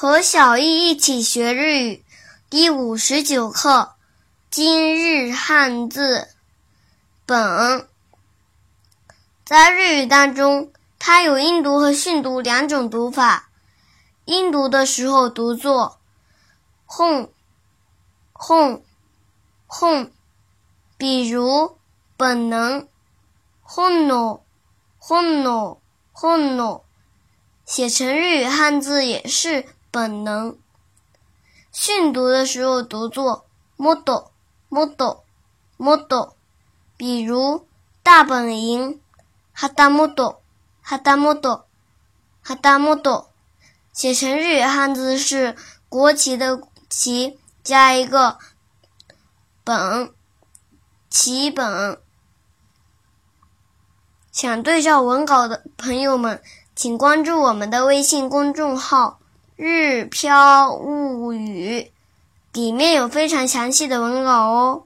和小易一起学日语，第五十九课，今日汉字“本”。在日语当中，它有音读和训读两种读法。音读的时候读作“哄哄哄”，比如“本能”“哄诺哄诺哄诺”，写成日语汉字也是。本能训读的时候读作 model model model，比如大本营 hada model hada model hada model，写成日语汉字是国旗的旗加一个本旗本。想对照文稿的朋友们，请关注我们的微信公众号。日飘物语，里面有非常详细的文稿哦。